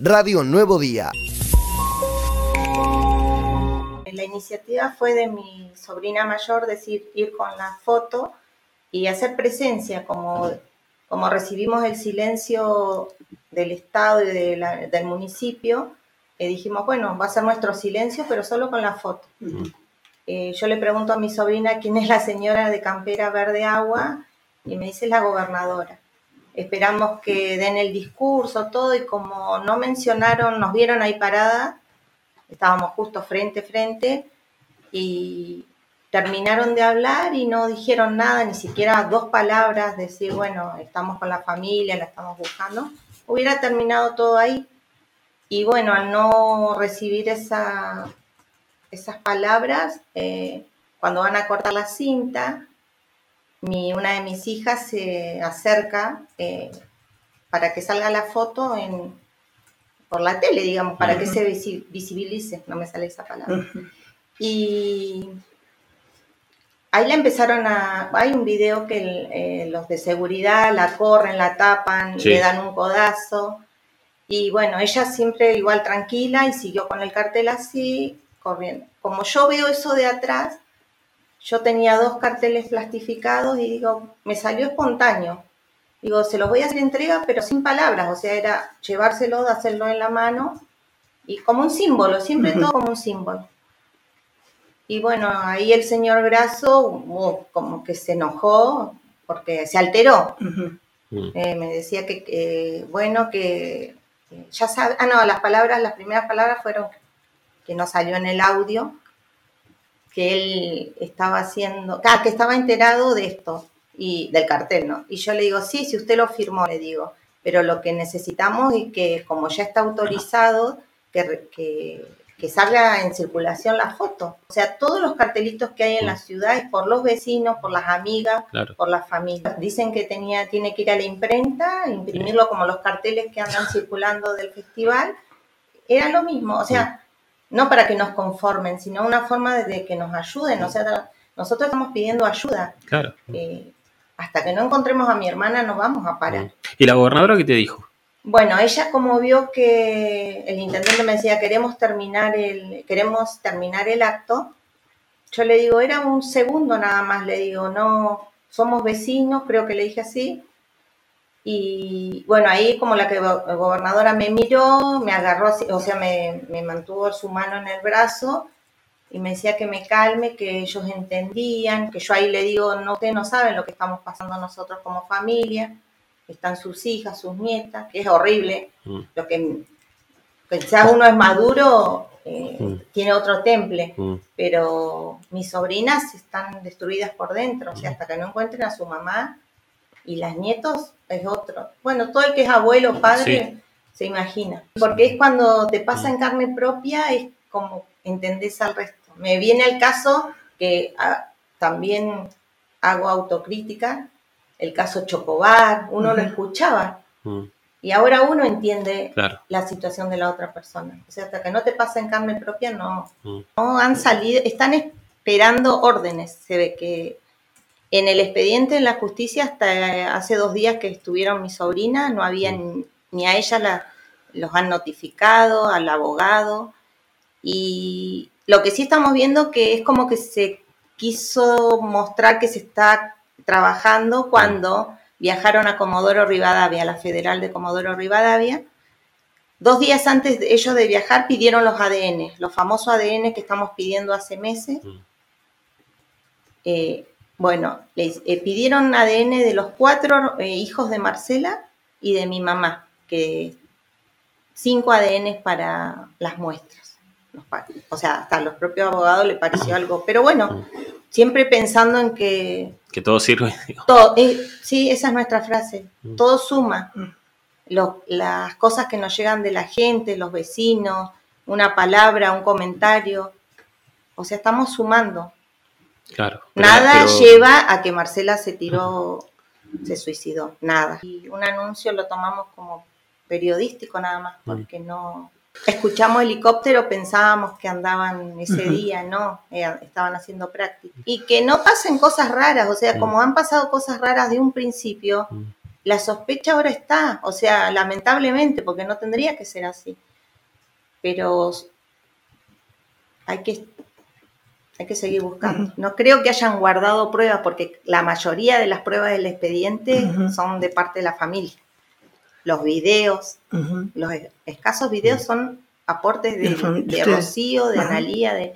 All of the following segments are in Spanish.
Radio Nuevo Día. La iniciativa fue de mi sobrina mayor, decir, ir con la foto y hacer presencia, como, como recibimos el silencio del Estado y del municipio, eh, dijimos, bueno, va a ser nuestro silencio, pero solo con la foto. Eh, yo le pregunto a mi sobrina quién es la señora de Campera Verde Agua y me dice la gobernadora. Esperamos que den el discurso, todo, y como no mencionaron, nos vieron ahí parada, estábamos justo frente a frente, y terminaron de hablar y no dijeron nada, ni siquiera dos palabras, decir, bueno, estamos con la familia, la estamos buscando. Hubiera terminado todo ahí. Y bueno, al no recibir esa, esas palabras, eh, cuando van a cortar la cinta, mi, una de mis hijas se acerca eh, para que salga la foto en, por la tele, digamos, para que se visibilice, no me sale esa palabra. Y ahí la empezaron a... Hay un video que eh, los de seguridad la corren, la tapan, le dan un codazo. Y bueno, ella siempre igual tranquila y siguió con el cartel así, corriendo. Como yo veo eso de atrás, yo tenía dos carteles plastificados y digo, me salió espontáneo. Digo, se los voy a hacer entrega, pero sin palabras, o sea, era llevárselo, hacerlo en la mano y como un símbolo, siempre todo como un símbolo. Y bueno, ahí el señor Graso uh, como que se enojó porque se alteró. Eh, me decía que, bueno, que ya sabe, ah, no, las palabras, las primeras palabras fueron que no salió en el audio, que él estaba haciendo, ah, que estaba enterado de esto y del cartel, ¿no? Y yo le digo, sí, si usted lo firmó, le digo, pero lo que necesitamos es que como ya está autorizado, que, que, salga en circulación la foto. O sea, todos los cartelitos que hay en la ciudad es por los vecinos, por las amigas, por las familias. Dicen que tenía, tiene que ir a la imprenta, imprimirlo como los carteles que andan circulando del festival. Era lo mismo, o sea, no para que nos conformen, sino una forma de que nos ayuden. O sea, nosotros estamos pidiendo ayuda. Claro. Eh, hasta que no encontremos a mi hermana no vamos a parar. ¿Y la gobernadora qué te dijo? Bueno, ella como vio que el intendente me decía queremos terminar el, queremos terminar el acto, yo le digo, era un segundo nada más, le digo, no, somos vecinos, creo que le dije así, y bueno, ahí como la que gobernadora me miró, me agarró, o sea, me, mantuvo su mano en el brazo y me decía que me calme, que ellos entendían, que yo ahí le digo, no, ustedes no saben lo que estamos pasando nosotros como familia, están sus hijas, sus nietas, que es horrible, mm. lo que quizás uno es maduro, eh, mm. tiene otro temple, mm. pero mis sobrinas están destruidas por dentro, o sea, hasta que no encuentren a su mamá, y las nietos es otro. Bueno, todo el que es abuelo, padre, se imagina. Porque es cuando te pasa en carne propia, es como entendés al resto. Me viene el caso que ah, también hago autocrítica, el caso Chocobar, uno lo escuchaba. Mm. Y ahora uno entiende la situación de la otra persona. O sea, hasta que no te pasa en carne propia, no, mm. no han salido, están esperando órdenes. Se ve que en el expediente en la justicia, hasta hace dos días que estuvieron mis sobrinas, no había ni, a ella la, los han notificado, al abogado. Y lo que sí estamos viendo que es como que se quiso mostrar que se está trabajando cuando viajaron a Comodoro Rivadavia, a la Federal de Comodoro Rivadavia. Dos días antes de ellos de viajar pidieron los ADN, los famosos ADN que estamos pidiendo hace meses. Eh, bueno, les eh, pidieron ADN de los cuatro eh, hijos de Marcela y de mi mamá, que cinco ADN para las muestras. O sea, hasta a los propios abogados le pareció algo, pero bueno, siempre pensando en que... Que todo sirve. Todo, eh, sí, esa es nuestra frase, mm. todo suma. las cosas que nos llegan de la gente, los vecinos, una palabra, un comentario, o sea, estamos sumando. Claro. Nada lleva a que Marcela se tiró, se suicidó, nada. Y un anuncio lo tomamos como periodístico nada más, porque no... Escuchamos helicóptero, pensábamos que andaban ese día, no, eh, estaban haciendo práctica. Y que no pasen cosas raras, o sea, como han pasado cosas raras de un principio, la sospecha ahora está, o sea, lamentablemente, porque no tendría que ser así. Pero hay que, hay que seguir buscando. No creo que hayan guardado pruebas, porque la mayoría de las pruebas del expediente son de parte de la familia. Los videos, los escasos videos son aportes de, Rocío, de Analía, de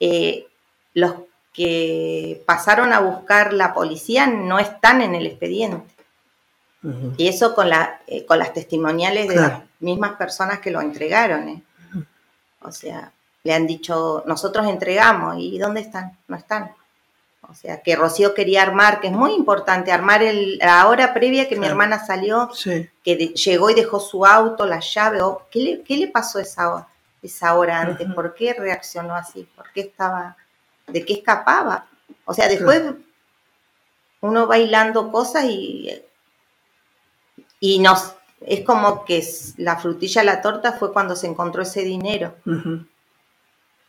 eh, los que pasaron a buscar la policía no están en el expediente. Y eso con, la, eh, con las testimoniales de las mismas personas que lo entregaron. ¿eh? O sea, le han dicho, nosotros entregamos, ¿y dónde están? No están. O sea, que Rocío quería armar, que es muy importante, armar el, la hora previa que mi hermana salió, que llegó y dejó su auto, la llave, o, ¿qué, le, ¿qué le pasó esa hora, esa hora antes? ¿Por qué reaccionó así? ¿Por qué estaba, de qué escapaba? O sea, después uno bailando cosas y, y nos, es como que la frutilla a la torta fue cuando se encontró ese dinero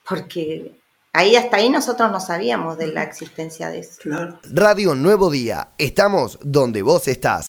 porque ahí hasta ahí nosotros no sabíamos de la existencia de eso. Radio Nuevo Día, estamos donde vos estás.